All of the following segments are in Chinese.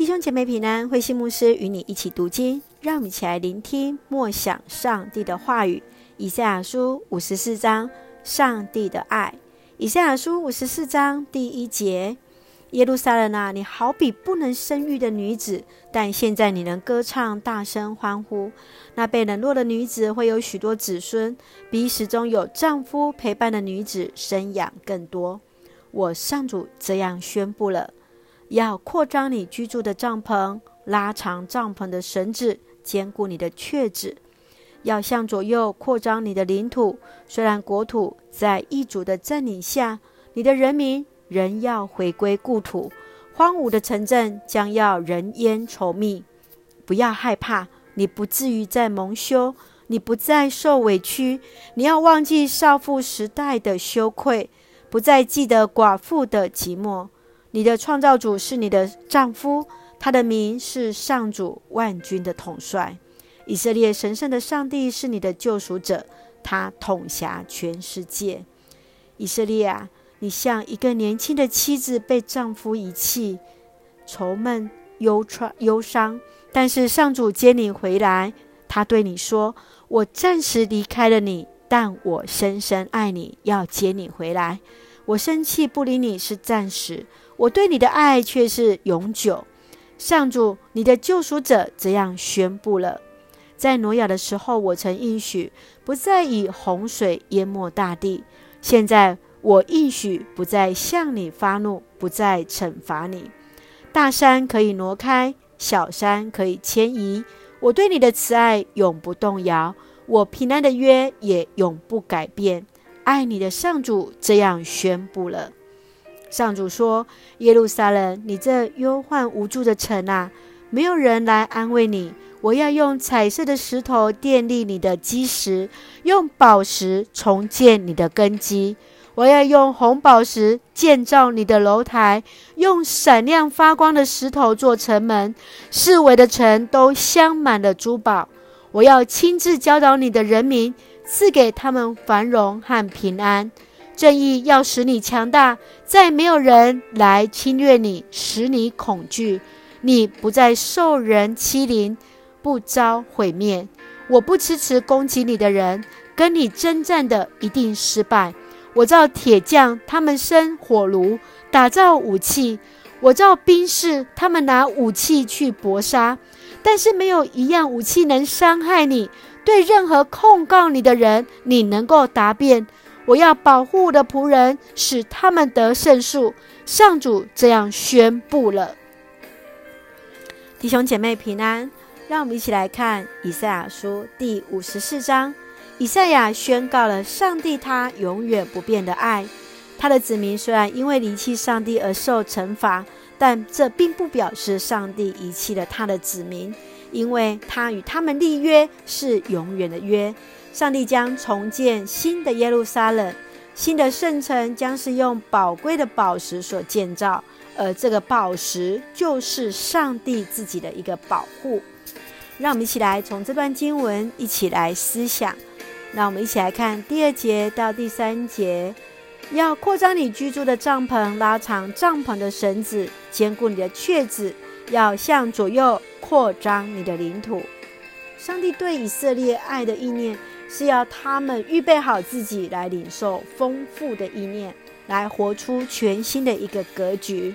弟兄姐妹平安，慧馨牧师与你一起读经，让我们一起来聆听默想上帝的话语。以赛亚书五十四章，上帝的爱。以赛亚书五十四章第一节：耶路撒冷啊，你好比不能生育的女子，但现在你能歌唱，大声欢呼。那被冷落的女子会有许多子孙，比始终有丈夫陪伴的女子生养更多。我上主这样宣布了。要扩张你居住的帐篷，拉长帐篷的绳子，坚固你的橛子。要向左右扩张你的领土。虽然国土在异族的占领下，你的人民仍要回归故土。荒芜的城镇将要人烟稠密。不要害怕，你不至于再蒙羞，你不再受委屈。你要忘记少妇时代的羞愧，不再记得寡妇的寂寞。你的创造主是你的丈夫，他的名是上主万军的统帅。以色列神圣的上帝是你的救赎者，他统辖全世界。以色列啊，你像一个年轻的妻子被丈夫遗弃，愁闷忧愁忧伤。但是上主接你回来，他对你说：“我暂时离开了你，但我深深爱你，要接你回来。我生气不理你是暂时。”我对你的爱却是永久，上主，你的救赎者这样宣布了：在挪亚的时候，我曾应许不再以洪水淹没大地；现在我应许不再向你发怒，不再惩罚你。大山可以挪开，小山可以迁移，我对你的慈爱永不动摇，我平安的约也永不改变。爱你的上主这样宣布了。上主说：“耶路撒冷，你这忧患无助的城啊，没有人来安慰你。我要用彩色的石头奠立你的基石，用宝石重建你的根基。我要用红宝石建造你的楼台，用闪亮发光的石头做城门，四围的城都镶满了珠宝。我要亲自教导你的人民，赐给他们繁荣和平安。”正义要使你强大，再没有人来侵略你，使你恐惧。你不再受人欺凌，不遭毁灭。我不支持攻击你的人，跟你征战的一定失败。我造铁匠，他们生火炉，打造武器；我造兵士，他们拿武器去搏杀。但是没有一样武器能伤害你。对任何控告你的人，你能够答辩。我要保护我的仆人，使他们得胜数。上主这样宣布了。弟兄姐妹平安，让我们一起来看以赛亚书第五十四章。以赛亚宣告了上帝他永远不变的爱。他的子民虽然因为离弃上帝而受惩罚，但这并不表示上帝遗弃了他的子民，因为他与他们立约是永远的约。上帝将重建新的耶路撒冷，新的圣城将是用宝贵的宝石所建造，而这个宝石就是上帝自己的一个保护。让我们一起来从这段经文一起来思想。让我们一起来看第二节到第三节：要扩张你居住的帐篷，拉长帐篷的绳子，坚固你的橛子，要向左右扩张你的领土。上帝对以色列爱的意念。是要他们预备好自己来领受丰富的意念，来活出全新的一个格局。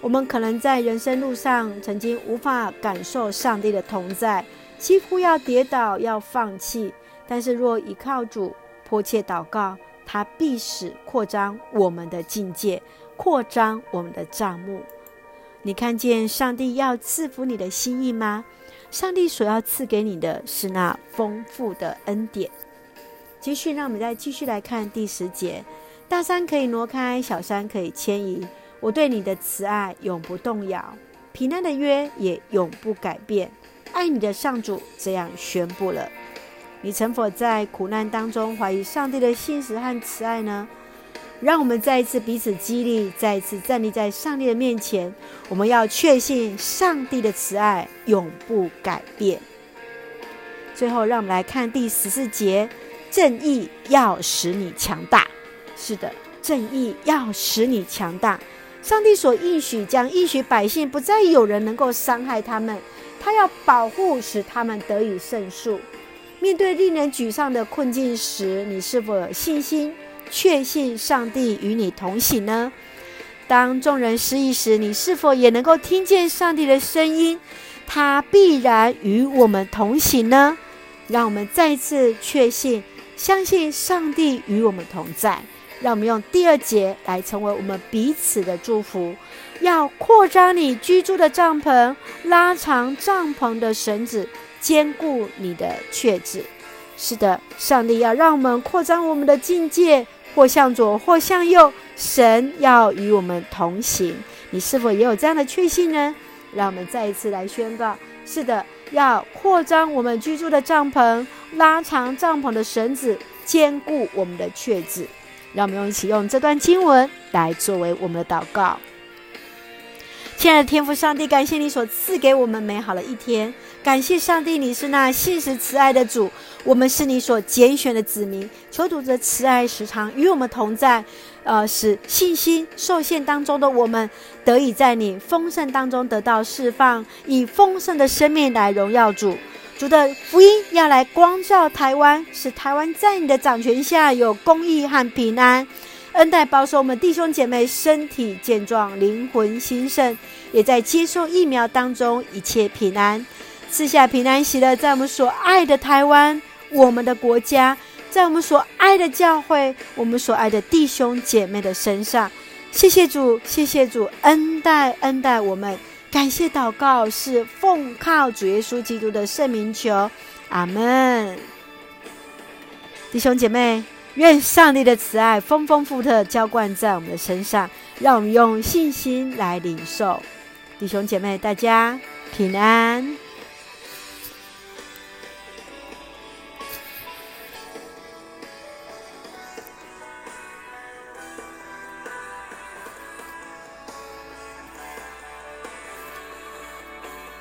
我们可能在人生路上曾经无法感受上帝的同在，几乎要跌倒、要放弃。但是若依靠主，迫切祷告，他必使扩张我们的境界，扩张我们的账目。你看见上帝要赐福你的心意吗？上帝所要赐给你的是那丰富的恩典。继续，让我们再继续来看第十节：大山可以挪开，小山可以迁移，我对你的慈爱永不动摇，平安的约也永不改变。爱你的上主这样宣布了。你曾否在苦难当中怀疑上帝的信实和慈爱呢？让我们再一次彼此激励，再一次站立在上帝的面前。我们要确信上帝的慈爱永不改变。最后，让我们来看第十四节：正义要使你强大。是的，正义要使你强大。上帝所应许，将应许百姓不再有人能够伤害他们，他要保护，使他们得以胜诉。面对令人沮丧的困境时，你是否有信心，确信上帝与你同行呢？当众人失意时，你是否也能够听见上帝的声音？他必然与我们同行呢？让我们再次确信，相信上帝与我们同在。让我们用第二节来成为我们彼此的祝福，要扩张你居住的帐篷，拉长帐篷的绳子，坚固你的确据。是的，上帝要让我们扩张我们的境界，或向左，或向右，神要与我们同行。你是否也有这样的确信呢？让我们再一次来宣告：是的，要扩张我们居住的帐篷，拉长帐篷的绳子，坚固我们的确据。让我们用一起用这段经文来作为我们的祷告。亲爱的天父上帝，感谢你所赐给我们美好的一天。感谢上帝，你是那信实慈爱的主，我们是你所拣选的子民。求主的慈爱时常与我们同在，呃，使信心受限当中的我们得以在你丰盛当中得到释放，以丰盛的生命来荣耀主。主的福音要来光照台湾，使台湾在你的掌权下有公义和平安，恩待保守我们弟兄姐妹身体健壮，灵魂兴盛，也在接受疫苗当中一切平安，赐下平安喜乐，在我们所爱的台湾，我们的国家，在我们所爱的教会，我们所爱的弟兄姐妹的身上。谢谢主，谢谢主，恩待恩待我们。感谢祷告是奉靠主耶稣基督的圣名求，阿门。弟兄姐妹，愿上帝的慈爱丰丰富富的浇灌在我们的身上，让我们用信心来领受。弟兄姐妹，大家平安。